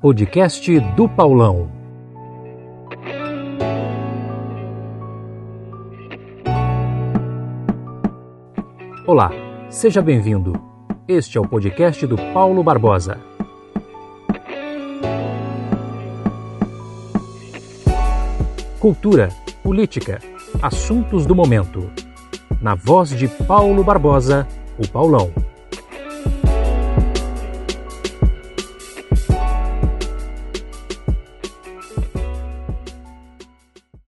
Podcast do Paulão. Olá, seja bem-vindo. Este é o podcast do Paulo Barbosa. Cultura, política, assuntos do momento. Na voz de Paulo Barbosa, o Paulão.